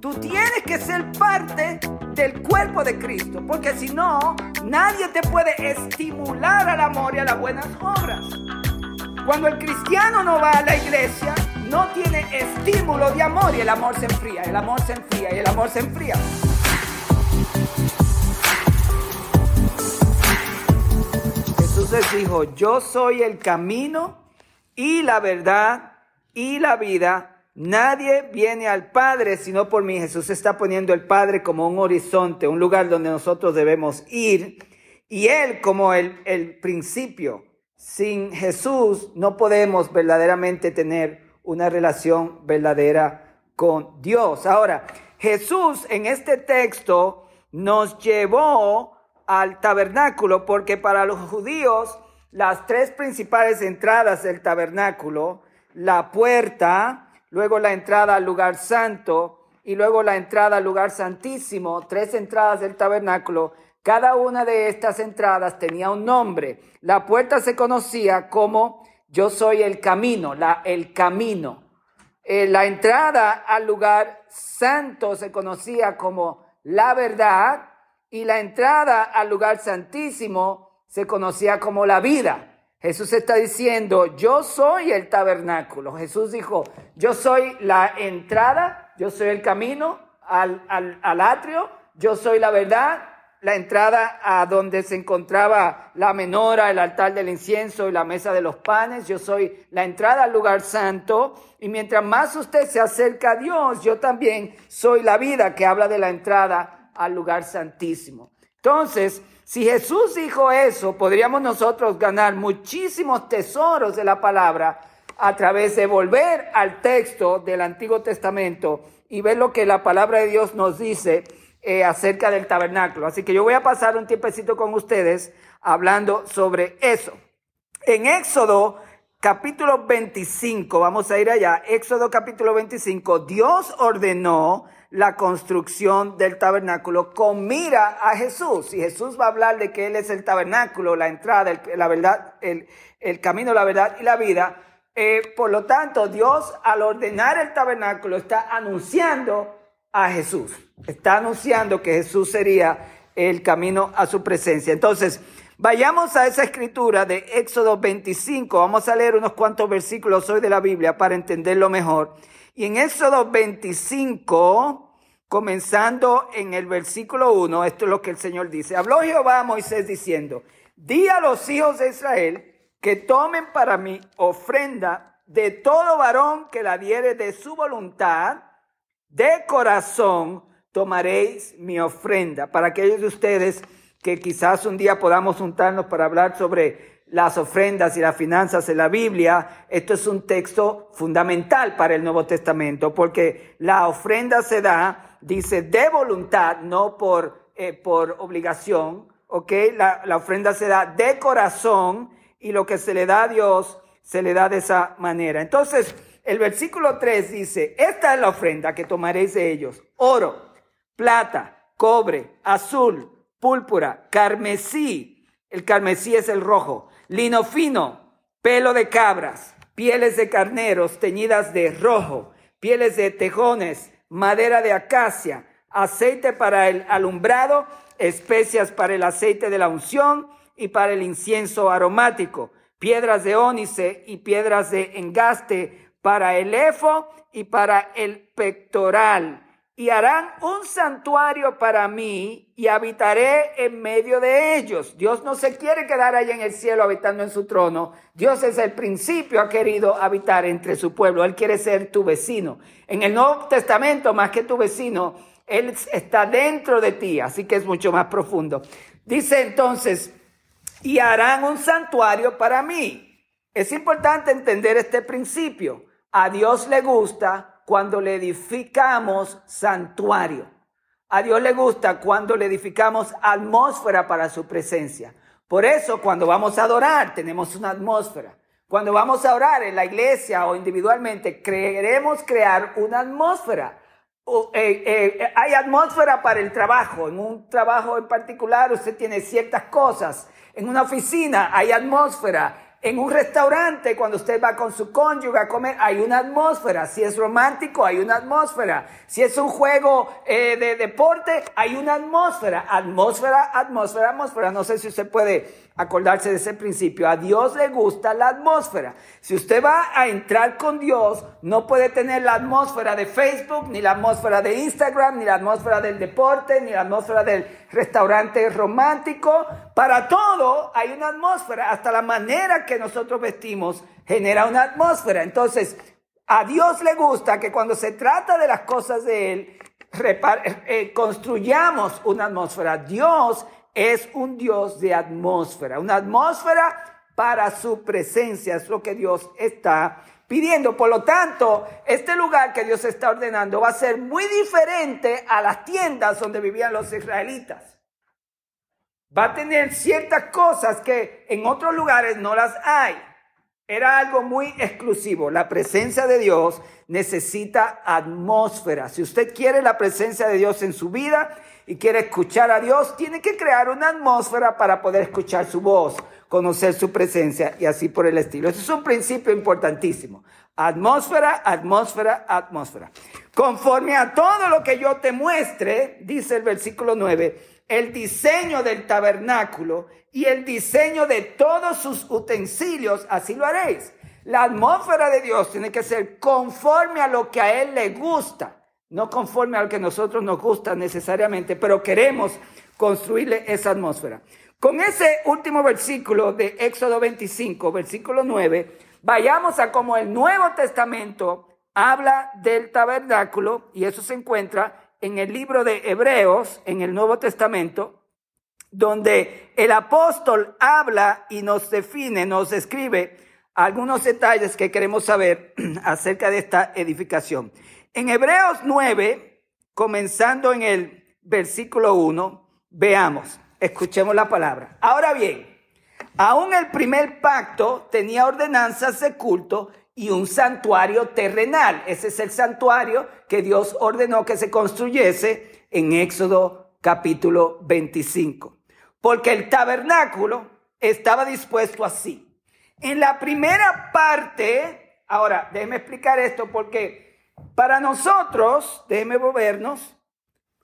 Tú tienes que ser parte del cuerpo de Cristo, porque si no, nadie te puede estimular al amor y a las buenas obras. Cuando el cristiano no va a la iglesia, no tiene estímulo de amor y el amor se enfría, el amor se enfría y el amor se enfría. Jesús les dijo, yo soy el camino y la verdad y la vida. Nadie viene al Padre sino por mí. Jesús está poniendo el Padre como un horizonte, un lugar donde nosotros debemos ir. Y Él como el, el principio. Sin Jesús no podemos verdaderamente tener una relación verdadera con Dios. Ahora, Jesús en este texto nos llevó al tabernáculo porque para los judíos las tres principales entradas del tabernáculo, la puerta, luego la entrada al lugar santo y luego la entrada al lugar santísimo, tres entradas del tabernáculo, cada una de estas entradas tenía un nombre. La puerta se conocía como yo soy el camino, la, el camino. Eh, la entrada al lugar santo se conocía como la verdad y la entrada al lugar santísimo se conocía como la vida. Jesús está diciendo, yo soy el tabernáculo. Jesús dijo, yo soy la entrada, yo soy el camino al, al, al atrio, yo soy la verdad la entrada a donde se encontraba la menora, el altar del incienso y la mesa de los panes. Yo soy la entrada al lugar santo. Y mientras más usted se acerca a Dios, yo también soy la vida que habla de la entrada al lugar santísimo. Entonces, si Jesús dijo eso, podríamos nosotros ganar muchísimos tesoros de la palabra a través de volver al texto del Antiguo Testamento y ver lo que la palabra de Dios nos dice eh, acerca del tabernáculo. Así que yo voy a pasar un tiempecito con ustedes hablando sobre eso. En Éxodo capítulo 25, vamos a ir allá, Éxodo capítulo 25, Dios ordenó la construcción del tabernáculo con mira a Jesús. Y Jesús va a hablar de que Él es el tabernáculo, la entrada, la verdad, el, el camino, la verdad y la vida. Eh, por lo tanto, Dios al ordenar el tabernáculo está anunciando a Jesús. Está anunciando que Jesús sería el camino a su presencia. Entonces, vayamos a esa escritura de Éxodo 25. Vamos a leer unos cuantos versículos hoy de la Biblia para entenderlo mejor. Y en Éxodo 25, comenzando en el versículo 1, esto es lo que el Señor dice. Habló Jehová a Moisés diciendo, di a los hijos de Israel que tomen para mí ofrenda de todo varón que la diere de su voluntad de corazón tomaréis mi ofrenda. Para aquellos de ustedes que quizás un día podamos juntarnos para hablar sobre las ofrendas y las finanzas en la Biblia, esto es un texto fundamental para el Nuevo Testamento, porque la ofrenda se da, dice, de voluntad, no por, eh, por obligación, ¿ok? La, la ofrenda se da de corazón y lo que se le da a Dios se le da de esa manera. Entonces, el versículo 3 dice, esta es la ofrenda que tomaréis de ellos, oro, plata, cobre, azul, púrpura, carmesí, el carmesí es el rojo, lino fino, pelo de cabras, pieles de carneros teñidas de rojo, pieles de tejones, madera de acacia, aceite para el alumbrado, especias para el aceite de la unción y para el incienso aromático, piedras de ónice y piedras de engaste para el efo y para el pectoral. Y harán un santuario para mí y habitaré en medio de ellos. Dios no se quiere quedar allá en el cielo habitando en su trono. Dios es el principio, ha querido habitar entre su pueblo. Él quiere ser tu vecino. En el Nuevo Testamento, más que tu vecino, Él está dentro de ti, así que es mucho más profundo. Dice entonces, y harán un santuario para mí. Es importante entender este principio. A Dios le gusta cuando le edificamos santuario. A Dios le gusta cuando le edificamos atmósfera para su presencia. Por eso cuando vamos a adorar tenemos una atmósfera. Cuando vamos a orar en la iglesia o individualmente, queremos crear una atmósfera. Eh, eh, hay atmósfera para el trabajo. En un trabajo en particular usted tiene ciertas cosas. En una oficina hay atmósfera En un restaurante, cuando usted va con su cónyuge a comer, hay una atmósfera. Si es romántico, hay una atmósfera. Si es un juego eh, de deporte, hay una atmósfera. Atmósfera, atmósfera, atmósfera. No sé si usted puede acordarse de ese principio. A Dios le gusta la atmósfera. Si usted va a entrar con Dios, no puede tener la atmósfera de Facebook, ni la atmósfera de Instagram, ni la atmósfera del deporte, ni la atmósfera del restaurante romántico. Para todo hay una atmósfera. Hasta la manera que nosotros vestimos genera una atmósfera. Entonces, a Dios le gusta que cuando se trata de las cosas de Él, eh, construyamos una atmósfera. Dios es un Dios de atmósfera, una atmósfera para su presencia, es lo que Dios está pidiendo. Por lo tanto, este lugar que Dios está ordenando va a ser muy diferente a las tiendas donde vivían los israelitas. Va a tener ciertas cosas que en otros lugares no las hay. Era algo muy exclusivo. La presencia de Dios necesita atmósfera. Si usted quiere la presencia de Dios en su vida y quiere escuchar a Dios, tiene que crear una atmósfera para poder escuchar su voz, conocer su presencia y así por el estilo. Eso es un principio importantísimo. Atmósfera, atmósfera, atmósfera. Conforme a todo lo que yo te muestre, dice el versículo 9, el diseño del tabernáculo y el diseño de todos sus utensilios, así lo haréis. La atmósfera de Dios tiene que ser conforme a lo que a Él le gusta, no conforme a lo que nosotros nos gusta necesariamente, pero queremos construirle esa atmósfera. Con ese último versículo de Éxodo 25, versículo 9, vayamos a cómo el Nuevo Testamento habla del tabernáculo, y eso se encuentra en el libro de Hebreos, en el Nuevo Testamento, donde el apóstol habla y nos define, nos describe algunos detalles que queremos saber acerca de esta edificación. En Hebreos 9, comenzando en el versículo 1, veamos, escuchemos la palabra. Ahora bien, aún el primer pacto tenía ordenanzas de culto y un santuario terrenal. Ese es el santuario que Dios ordenó que se construyese en Éxodo capítulo 25. Porque el tabernáculo estaba dispuesto así. En la primera parte, ahora déjeme explicar esto porque para nosotros, déjeme movernos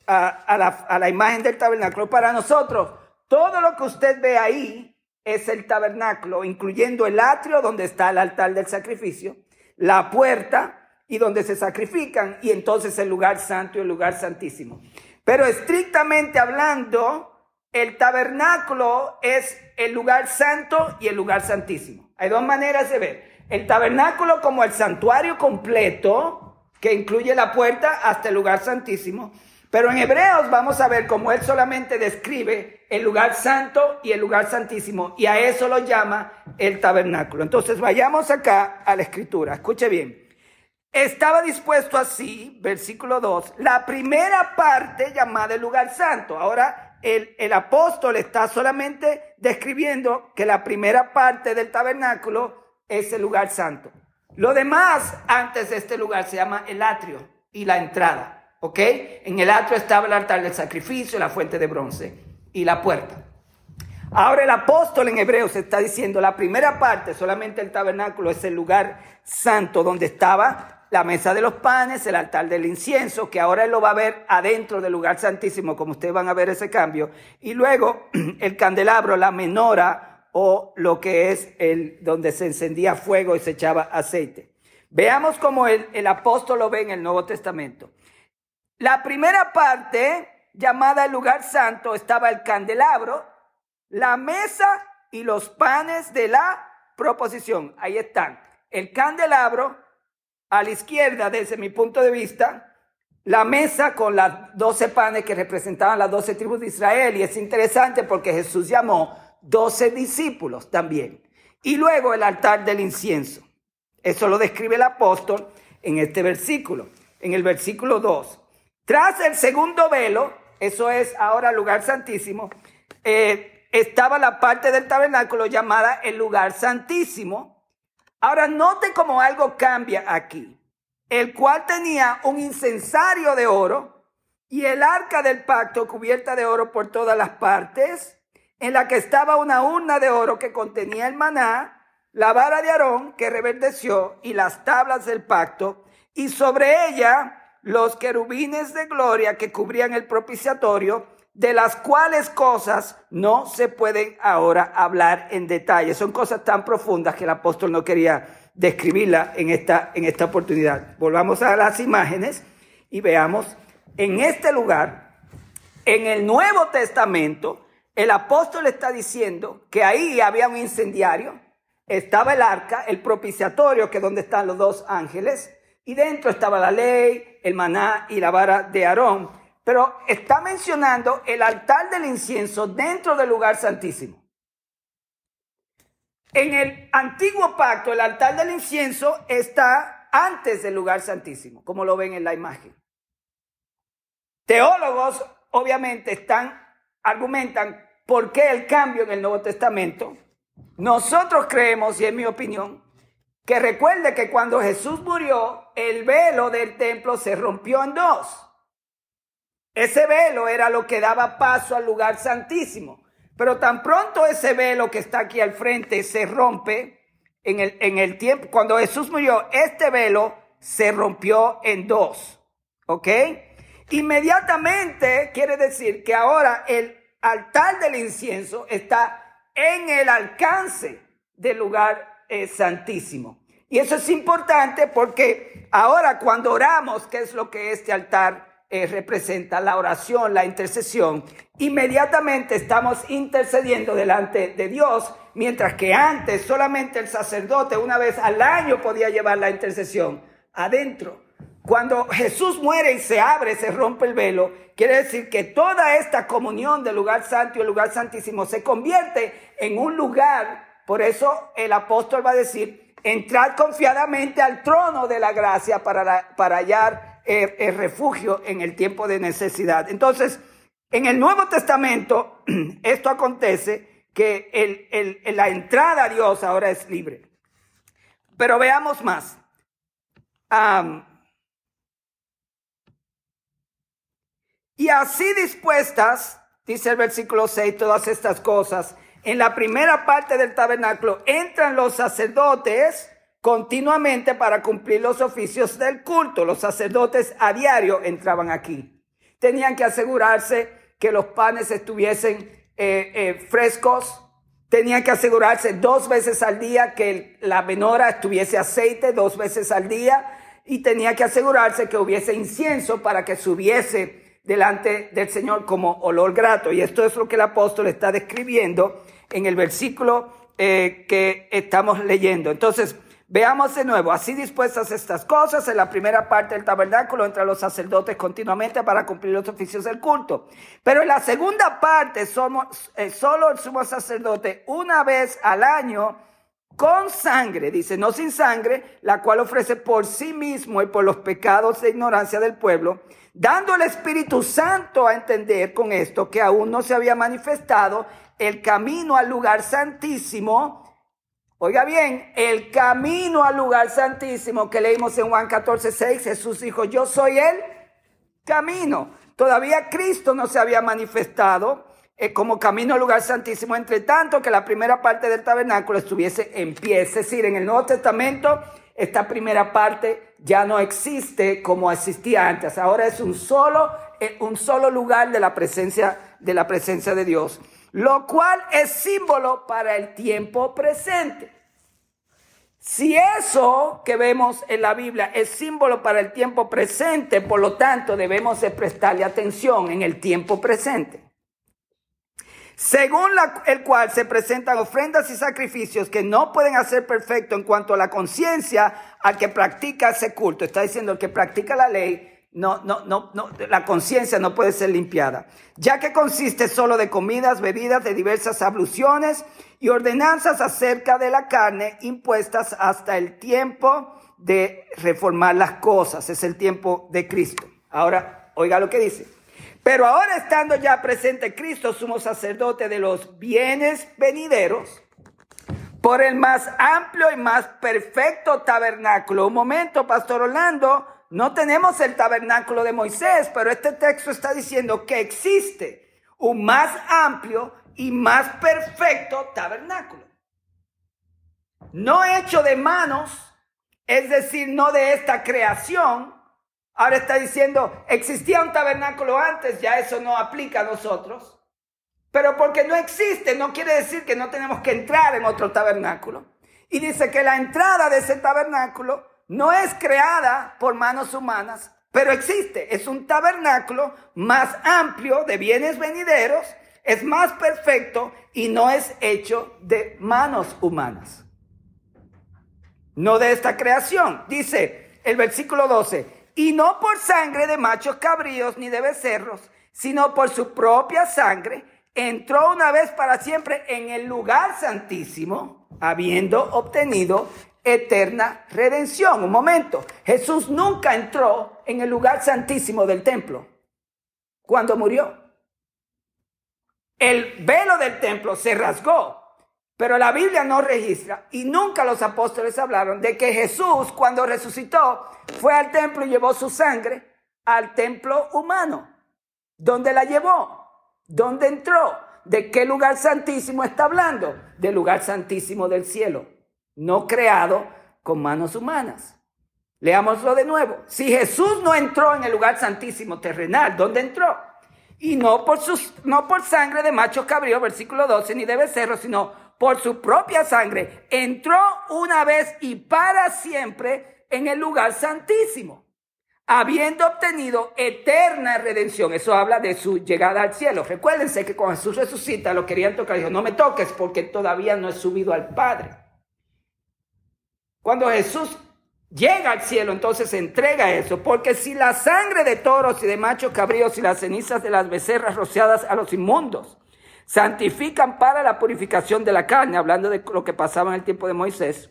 a, la, a la imagen del tabernáculo, para nosotros, todo lo que usted ve ahí es el tabernáculo, incluyendo el atrio donde está el altar del sacrificio, la puerta y donde se sacrifican, y entonces el lugar santo y el lugar santísimo. Pero estrictamente hablando, el tabernáculo es el lugar santo y el lugar santísimo. Hay dos maneras de ver. El tabernáculo como el santuario completo, que incluye la puerta hasta el lugar santísimo, pero en Hebreos vamos a ver cómo él solamente describe el lugar santo y el lugar santísimo, y a eso lo llama el tabernáculo. Entonces vayamos acá a la escritura, escuche bien. Estaba dispuesto así, versículo 2, la primera parte llamada el lugar santo. Ahora el, el apóstol está solamente describiendo que la primera parte del tabernáculo es el lugar santo. Lo demás antes de este lugar se llama el atrio y la entrada. ¿Ok? En el atrio estaba el altar del sacrificio, la fuente de bronce y la puerta. Ahora el apóstol en Hebreos está diciendo, la primera parte, solamente el tabernáculo, es el lugar santo donde estaba la mesa de los panes, el altar del incienso, que ahora él lo va a ver adentro del lugar santísimo, como ustedes van a ver ese cambio. Y luego el candelabro, la menora o lo que es el donde se encendía fuego y se echaba aceite. Veamos cómo el, el apóstol lo ve en el Nuevo Testamento. La primera parte, llamada el lugar santo, estaba el candelabro, la mesa y los panes de la proposición. Ahí están. El candelabro a la izquierda, desde mi punto de vista, la mesa con las doce panes que representaban las doce tribus de Israel. Y es interesante porque Jesús llamó doce discípulos también. Y luego el altar del incienso. Eso lo describe el apóstol en este versículo, en el versículo 2. Tras el segundo velo, eso es ahora lugar santísimo, eh, estaba la parte del tabernáculo llamada el lugar santísimo. Ahora note cómo algo cambia aquí, el cual tenía un incensario de oro y el arca del pacto cubierta de oro por todas las partes, en la que estaba una urna de oro que contenía el maná la vara de Aarón que reverdeció y las tablas del pacto, y sobre ella los querubines de gloria que cubrían el propiciatorio, de las cuales cosas no se pueden ahora hablar en detalle. Son cosas tan profundas que el apóstol no quería describirla en esta, en esta oportunidad. Volvamos a las imágenes y veamos en este lugar, en el Nuevo Testamento, el apóstol está diciendo que ahí había un incendiario, estaba el arca, el propiciatorio, que es donde están los dos ángeles, y dentro estaba la ley, el maná y la vara de Aarón. Pero está mencionando el altar del incienso dentro del lugar santísimo. En el antiguo pacto, el altar del incienso está antes del lugar santísimo, como lo ven en la imagen. Teólogos, obviamente, están, argumentan por qué el cambio en el Nuevo Testamento. Nosotros creemos, y en mi opinión, que recuerde que cuando Jesús murió, el velo del templo se rompió en dos. Ese velo era lo que daba paso al lugar santísimo. Pero tan pronto ese velo que está aquí al frente se rompe, en el, en el tiempo, cuando Jesús murió, este velo se rompió en dos. ¿Ok? Inmediatamente quiere decir que ahora el altar del incienso está en el alcance del lugar eh, santísimo. Y eso es importante porque ahora cuando oramos, ¿qué es lo que este altar eh, representa la oración, la intercesión, inmediatamente estamos intercediendo delante de Dios, mientras que antes solamente el sacerdote una vez al año podía llevar la intercesión adentro. Cuando Jesús muere y se abre, se rompe el velo, quiere decir que toda esta comunión del lugar santo y el lugar santísimo se convierte en un lugar, por eso el apóstol va a decir, entrad confiadamente al trono de la gracia para, para hallar el, refugio en el tiempo de necesidad. Entonces, en el Nuevo Testamento, esto acontece que la entrada a Dios ahora es libre. Pero veamos más. Y así dispuestas, dice el versículo 6, todas estas cosas, en la primera parte del tabernáculo entran los sacerdotes continuamente para cumplir los oficios del culto. Los sacerdotes a diario entraban aquí. Tenían que asegurarse que los panes estuviesen eh, eh, frescos. Tenían que asegurarse dos veces al día que la menora estuviese aceite, dos veces al día. Y tenía que asegurarse que hubiese incienso para que subiese delante del Señor como olor grato. Y esto es lo que el apóstol está describiendo en el versículo eh, que estamos leyendo. Entonces, Veamos de nuevo, así dispuestas estas cosas, en la primera parte del tabernáculo entre los sacerdotes continuamente para cumplir los oficios del culto. Pero en la segunda parte somos eh, solo el sumo sacerdote una vez al año con sangre, dice, no sin sangre, la cual ofrece por sí mismo y por los pecados de ignorancia del pueblo, dando al Espíritu Santo a entender con esto que aún no se había manifestado el camino al lugar santísimo, Oiga bien, el camino al lugar santísimo que leímos en Juan 14, 6, Jesús dijo, yo soy el camino. Todavía Cristo no se había manifestado eh, como camino al lugar santísimo, entre tanto que la primera parte del tabernáculo estuviese en pie. Es decir, en el Nuevo Testamento esta primera parte ya no existe como existía antes. Ahora es un solo, eh, un solo lugar de la presencia de la presencia de Dios lo cual es símbolo para el tiempo presente. Si eso que vemos en la Biblia es símbolo para el tiempo presente, por lo tanto debemos de prestarle atención en el tiempo presente. Según el cual se presentan ofrendas y sacrificios que no pueden hacer perfecto en cuanto a la conciencia al que practica ese culto. Está diciendo el que practica la ley no, no, no, no, la conciencia no puede ser limpiada, ya que consiste solo de comidas, bebidas, de diversas abluciones y ordenanzas acerca de la carne impuestas hasta el tiempo de reformar las cosas, es el tiempo de Cristo. Ahora, oiga lo que dice. Pero ahora estando ya presente Cristo, sumo sacerdote de los bienes venideros, por el más amplio y más perfecto tabernáculo. Un momento, Pastor Orlando, no tenemos el tabernáculo de Moisés, pero este texto está diciendo que existe un más amplio y más perfecto tabernáculo. no hecho de manos, es decir, no de esta creación. Ahora está diciendo, existía un tabernáculo antes, ya eso no aplica a nosotros. Pero porque no existe, no quiere decir que no tenemos que entrar en otro tabernáculo. Y dice que la entrada de ese tabernáculo no es creada por manos humanas, pero existe. Es un tabernáculo más amplio de bienes venideros, es más perfecto y no es hecho de manos humanas. No de esta creación. Dice el versículo 12, y no por sangre de machos cabríos ni de becerros, sino por su propia sangre, entró una vez para siempre en el lugar santísimo, habiendo obtenido eterna redención. Un momento, Jesús nunca entró en el lugar santísimo del templo cuando murió. El velo del templo se rasgó, pero la Biblia no registra y nunca los apóstoles hablaron de que Jesús cuando resucitó fue al templo y llevó su sangre al templo humano. ¿Dónde la llevó? ¿Dónde entró? ¿De qué lugar santísimo está hablando? Del lugar santísimo del cielo no creado con manos humanas. Leámoslo de nuevo. Si Jesús no entró en el lugar santísimo terrenal, ¿dónde entró? Y no por, sus, no por sangre de macho cabrío, versículo 12, ni de becerro, sino por su propia sangre. Entró una vez y para siempre en el lugar santísimo, habiendo obtenido eterna redención. Eso habla de su llegada al cielo. Recuérdense que cuando Jesús resucita, lo querían tocar. Dijo, no me toques porque todavía no he subido al Padre. Cuando Jesús llega al cielo, entonces entrega eso, porque si la sangre de toros y de machos cabríos y las cenizas de las becerras rociadas a los inmundos santifican para la purificación de la carne, hablando de lo que pasaba en el tiempo de Moisés,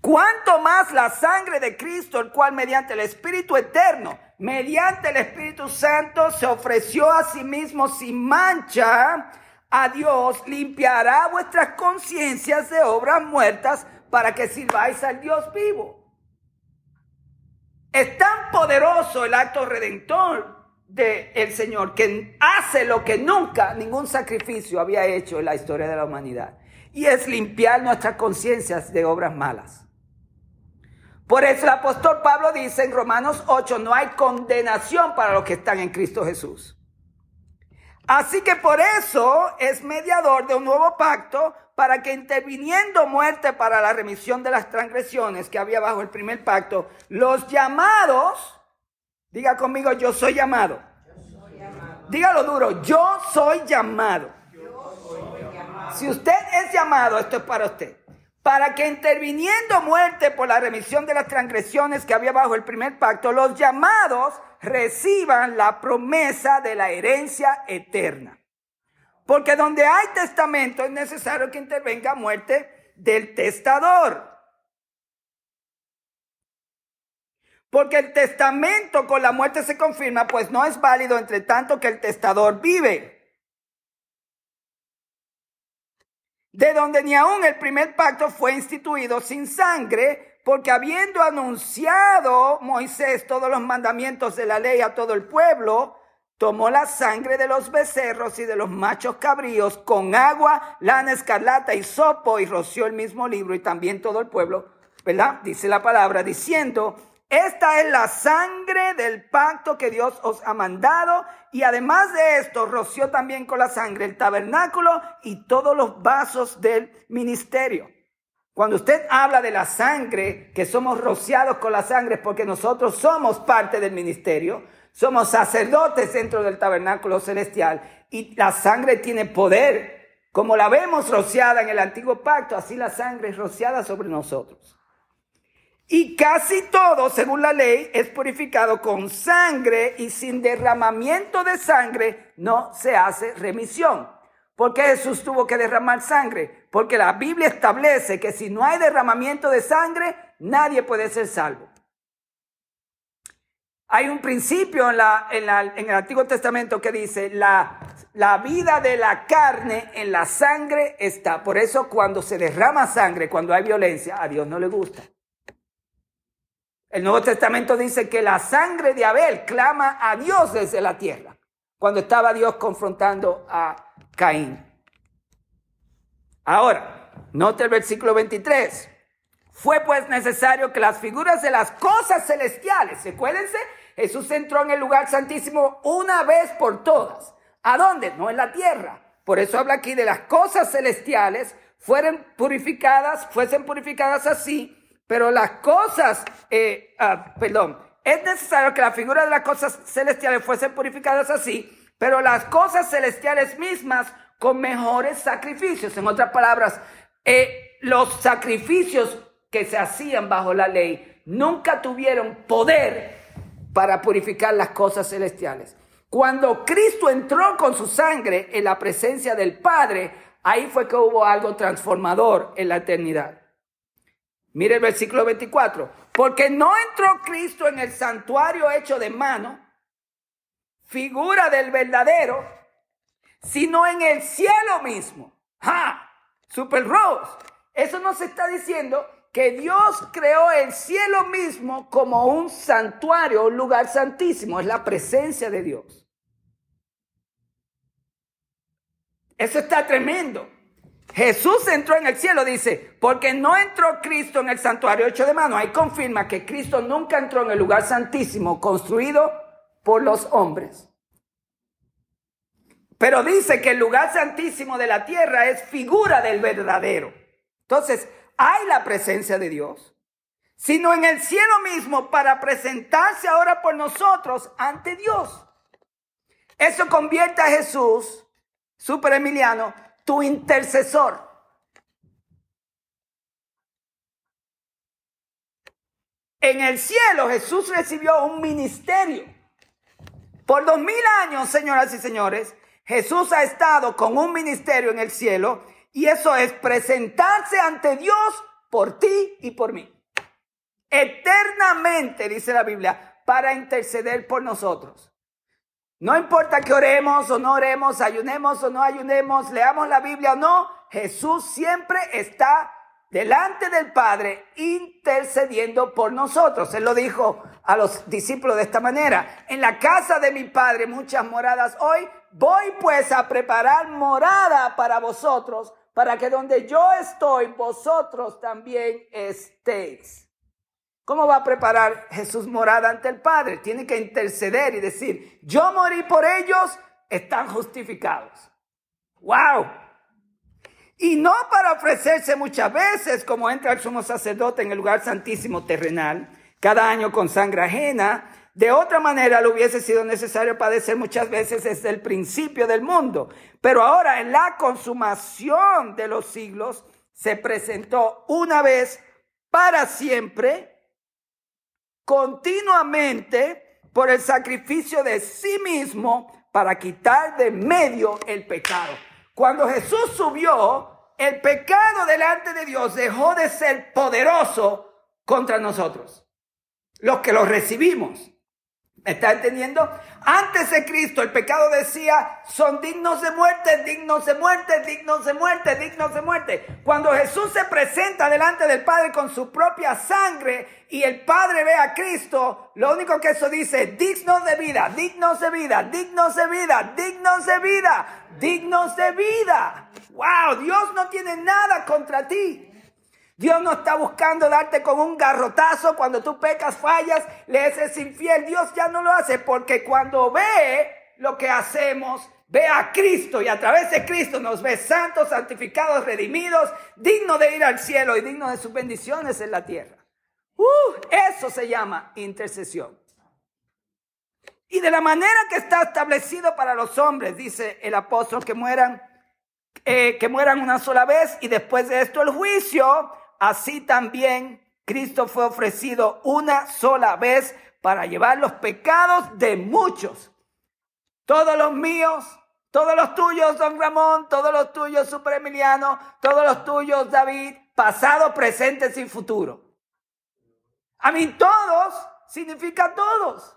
cuánto más la sangre de Cristo, el cual mediante el Espíritu eterno, mediante el Espíritu Santo, se ofreció a sí mismo sin mancha a Dios, limpiará vuestras conciencias de obras muertas para que sirváis al Dios vivo. Es tan poderoso el acto redentor del Señor que hace lo que nunca ningún sacrificio había hecho en la historia de la humanidad. Y es limpiar nuestras conciencias de obras malas. Por eso el apóstol Pablo dice en Romanos 8, no hay condenación para los que están en Cristo Jesús. Así que por eso es mediador de un nuevo pacto para que interviniendo muerte para la remisión de las transgresiones que había bajo el primer pacto, los llamados, diga conmigo, yo soy llamado. Dígalo duro, yo soy llamado. Si usted es llamado, esto es para usted. Para que interviniendo muerte por la remisión de las transgresiones que había bajo el primer pacto, los llamados reciban la promesa de la herencia eterna. Porque donde hay testamento es necesario que intervenga muerte del testador. Porque el testamento con la muerte se confirma, pues no es válido entre tanto que el testador vive. De donde ni aún el primer pacto fue instituido sin sangre, porque habiendo anunciado Moisés todos los mandamientos de la ley a todo el pueblo, tomó la sangre de los becerros y de los machos cabríos con agua, lana escarlata y sopo y roció el mismo libro y también todo el pueblo, ¿verdad? Dice la palabra diciendo, esta es la sangre del pacto que Dios os ha mandado y además de esto roció también con la sangre el tabernáculo y todos los vasos del ministerio. Cuando usted habla de la sangre, que somos rociados con la sangre porque nosotros somos parte del ministerio, somos sacerdotes dentro del tabernáculo celestial y la sangre tiene poder. Como la vemos rociada en el antiguo pacto, así la sangre es rociada sobre nosotros. Y casi todo, según la ley, es purificado con sangre y sin derramamiento de sangre no se hace remisión. ¿Por qué Jesús tuvo que derramar sangre? Porque la Biblia establece que si no hay derramamiento de sangre, nadie puede ser salvo. Hay un principio en, el Antiguo Testamento que dice, la vida de la carne en la sangre está. Por eso cuando se derrama sangre, cuando hay violencia, a Dios no le gusta. El Nuevo Testamento dice que la sangre de Abel clama a Dios desde la tierra, cuando estaba Dios confrontando a Caín. Ahora, note el versículo 23. Fue pues necesario que las figuras de las cosas celestiales, recuérdense, Jesús entró en el lugar santísimo una vez por todas. ¿A dónde? No en la tierra. Por eso habla aquí de las cosas celestiales, fueron purificadas, fuesen purificadas así, pero las cosas, eh, ah, perdón, es necesario que la figura de las cosas celestiales fuesen purificadas así, pero las cosas celestiales mismas con mejores sacrificios. En otras palabras, eh, los sacrificios que se hacían bajo la ley nunca tuvieron poder para purificar las cosas celestiales. Cuando Cristo entró con su sangre en la presencia del Padre, ahí fue que hubo algo transformador en la eternidad. Mire el versículo 24. Porque no entró Cristo en el santuario hecho de mano, figura del verdadero, sino en el cielo mismo. ¡Ja! Super Rose. Eso nos está diciendo que Dios creó el cielo mismo como un santuario, un lugar santísimo. Es la presencia de Dios. Eso está tremendo. Jesús entró en el cielo, dice, porque no entró Cristo en el santuario hecho de mano. Ahí confirma que Cristo nunca entró en el lugar santísimo construido por los hombres. Pero dice que el lugar santísimo de la tierra es figura del verdadero. Entonces, hay la presencia de Dios, sino en el cielo mismo para presentarse ahora por nosotros ante Dios. Eso convierte a Jesús, super Emiliano, tu intercesor. En el cielo Jesús recibió un ministerio. Por dos mil años, señoras y señores, Jesús ha estado con un ministerio en el cielo y eso es presentarse ante Dios por ti y por mí. Eternamente, dice la Biblia, para interceder por nosotros. No importa que oremos o no oremos, ayunemos o no ayunemos, leamos la Biblia o no, Jesús siempre está delante del Padre intercediendo por nosotros. Él lo dijo a los discípulos de esta manera. En la casa de mi Padre muchas moradas hoy. Voy pues a preparar morada para vosotros, para que donde yo estoy, vosotros también estéis. ¿Cómo va a preparar Jesús morada ante el Padre? Tiene que interceder y decir, yo morí por ellos, están justificados. ¡Wow! Y no para ofrecerse muchas veces, como entra el sumo sacerdote en el lugar santísimo terrenal, cada año con sangre ajena. De otra manera, le hubiese sido necesario padecer muchas veces desde el principio del mundo. Pero ahora, en la consumación de los siglos, se presentó una vez para siempre continuamente por el sacrificio de sí mismo para quitar de medio el pecado. Cuando Jesús subió, el pecado delante de Dios dejó de ser poderoso contra nosotros, los que lo recibimos. ¿Me está entendiendo? Antes de Cristo el pecado decía, son dignos de muerte, dignos de muerte, dignos de muerte, dignos de muerte. Cuando Jesús se presenta delante del Padre con su propia sangre y el Padre ve a Cristo, lo único que eso dice, dignos de vida, dignos de vida, dignos de vida, dignos de vida, dignos de vida. Wow, Dios no tiene nada contra ti. Dios no está buscando darte con un garrotazo cuando tú pecas, fallas, le es infiel. Dios ya no lo hace porque cuando ve lo que hacemos, ve a Cristo y a través de Cristo nos ve santos, santificados, redimidos, dignos de ir al cielo y dignos de sus bendiciones en la tierra. Uh, eso se llama intercesión. Y de la manera que está establecido para los hombres, dice el apóstol, que mueran, eh, que mueran una sola vez y después de esto el juicio, así también Cristo fue ofrecido una sola vez para llevar los pecados de muchos. Todos los míos, todos los tuyos, don Ramón, todos los tuyos, Super Emiliano, todos los tuyos, David, pasado, presente y futuro. A mí todos significa todos.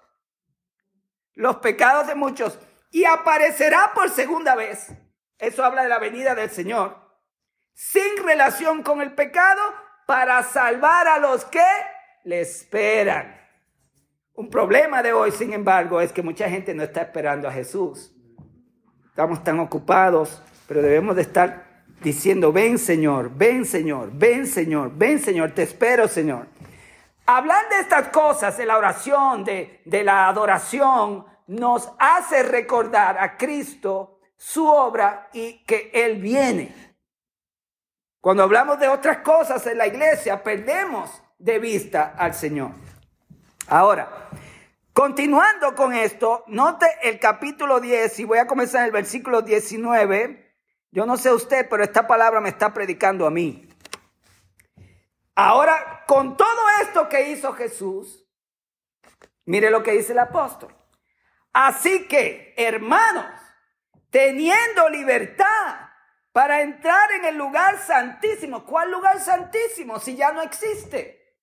Los pecados de muchos. Y aparecerá por segunda vez. Eso habla de la venida del Señor sin relación con el pecado para salvar a los que le esperan. Un problema de hoy, sin embargo, es que mucha gente no está esperando a Jesús. Estamos tan ocupados, pero debemos de estar diciendo, ven Señor, ven Señor, ven Señor, ven Señor, te espero Señor. Hablar de estas cosas, de la oración, de, de la adoración, nos hace recordar a Cristo, su obra y que Él viene. Cuando hablamos de otras cosas en la iglesia, perdemos de vista al Señor. Ahora, continuando con esto, note el capítulo 10 y voy a comenzar en el versículo 19. Yo no sé usted, pero esta palabra me está predicando a mí. Ahora, con todo esto que hizo Jesús, mire lo que dice el apóstol. Así que, hermanos, teniendo libertad para entrar en el lugar santísimo. ¿Cuál lugar santísimo si ya no existe?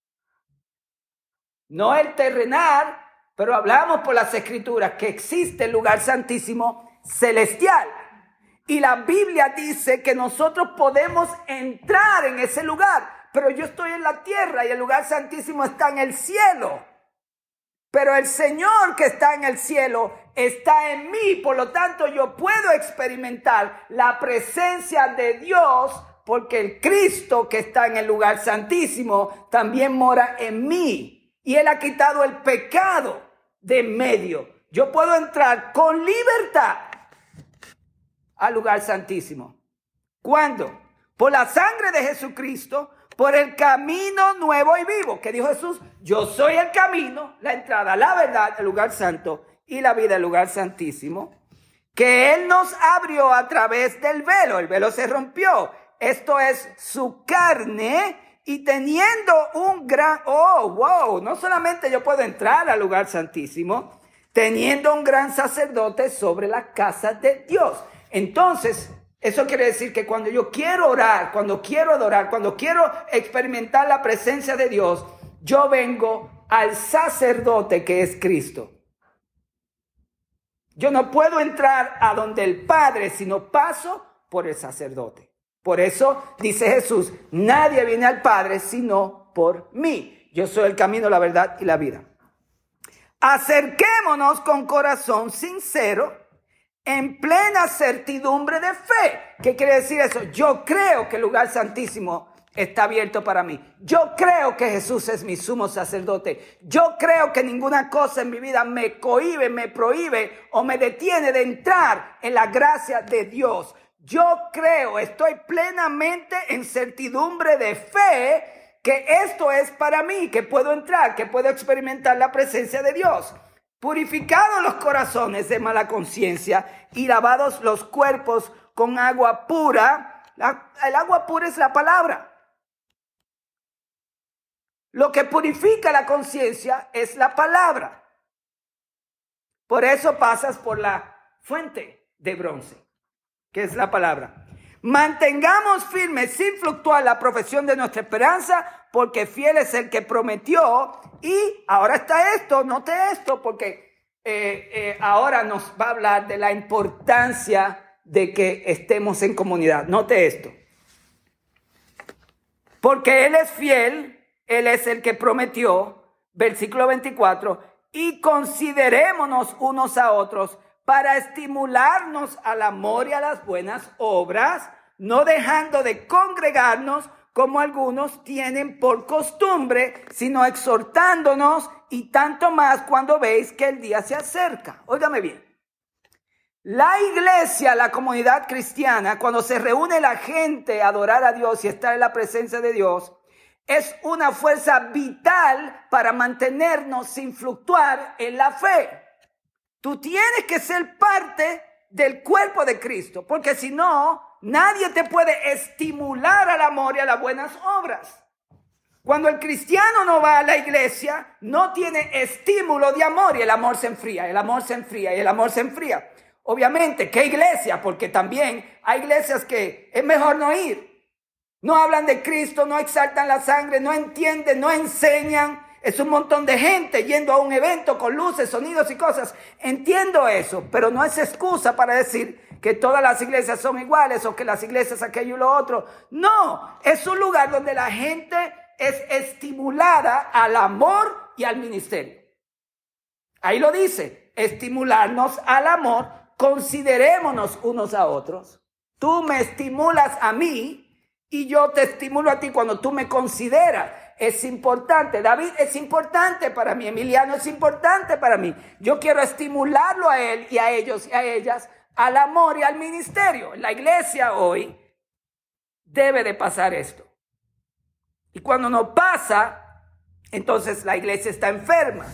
No el terrenal, pero hablamos por las escrituras que existe el lugar santísimo celestial. Y la Biblia dice que nosotros podemos entrar en ese lugar pero yo estoy en la tierra y el lugar santísimo está en el cielo. Pero el Señor que está en el cielo está en mí, por lo tanto yo puedo experimentar la presencia de Dios porque el Cristo que está en el lugar santísimo también mora en mí y Él ha quitado el pecado de medio. Yo puedo entrar con libertad al lugar santísimo. ¿Cuándo? Por la sangre de Jesucristo, por el camino nuevo y vivo, que dijo Jesús, yo soy el camino, la entrada, la verdad, el lugar santo y la vida, el lugar santísimo, que Él nos abrió a través del velo, el velo se rompió, esto es su carne y teniendo un gran, oh, wow, no solamente yo puedo entrar al lugar santísimo, teniendo un gran sacerdote sobre la casa de Dios. Entonces, eso quiere decir que cuando yo quiero orar, cuando quiero adorar, cuando quiero experimentar la presencia de Dios, yo vengo al sacerdote que es Cristo. Yo no puedo entrar a donde el Padre, sino paso por el sacerdote. Por eso dice Jesús, nadie viene al Padre sino por mí. Yo soy el camino, la verdad y la vida. Acerquémonos con corazón sincero en plena certidumbre de fe. ¿Qué quiere decir eso? Yo creo que el lugar santísimo está abierto para mí. Yo creo que Jesús es mi sumo sacerdote. Yo creo que ninguna cosa en mi vida me cohibe, me prohíbe o me detiene de entrar en la gracia de Dios. Yo creo, estoy plenamente en certidumbre de fe que esto es para mí, que puedo entrar, que puedo experimentar la presencia de Dios. Purificados los corazones de mala conciencia y lavados los cuerpos con agua pura. el agua pura es la palabra. Lo que purifica la conciencia es la palabra. Por eso pasas por la fuente de bronce, que es la palabra. Mantengamos firme sin fluctuar la profesión de nuestra esperanza, porque fiel es el que prometió. Y ahora está esto, note esto, porque eh, eh, ahora nos va a hablar de la importancia de que estemos en comunidad. Note esto. Porque Él es fiel, Él es el que prometió, versículo 24, y considerémonos unos a otros para estimularnos al amor y a las buenas obras, no dejando de congregarnos como algunos tienen por costumbre, sino exhortándonos y tanto más cuando veis que el día se acerca. Óigame bien. La iglesia, la comunidad cristiana, cuando se reúne la gente a adorar a Dios y estar en la presencia de Dios, es una fuerza vital para mantenernos sin fluctuar en la fe. Tú tienes que ser parte del cuerpo de Cristo, porque si no, nadie te puede estimular al amor y a las buenas obras. Cuando el cristiano no va a la iglesia, no tiene estímulo de amor y el amor se enfría, el amor se enfría y el amor se enfría. Obviamente, ¿qué iglesia? Porque también hay iglesias que es mejor no ir. No hablan de Cristo, no exaltan la sangre, no entienden, no enseñan. Es un montón de gente yendo a un evento con luces, sonidos y cosas. Entiendo eso, pero no es excusa para decir que todas las iglesias son iguales o que las iglesias aquello y lo otro. No, es un lugar donde la gente es estimulada al amor y al ministerio. Ahí lo dice, estimularnos al amor, considerémonos unos a otros. Tú me estimulas a mí y yo te estimulo a ti cuando tú me consideras. Es importante, David es importante para mí, Emiliano es importante para mí. Yo quiero estimularlo a él y a ellos y a ellas al amor y al ministerio. La iglesia hoy debe de pasar esto. Y cuando no pasa, entonces la iglesia está enferma.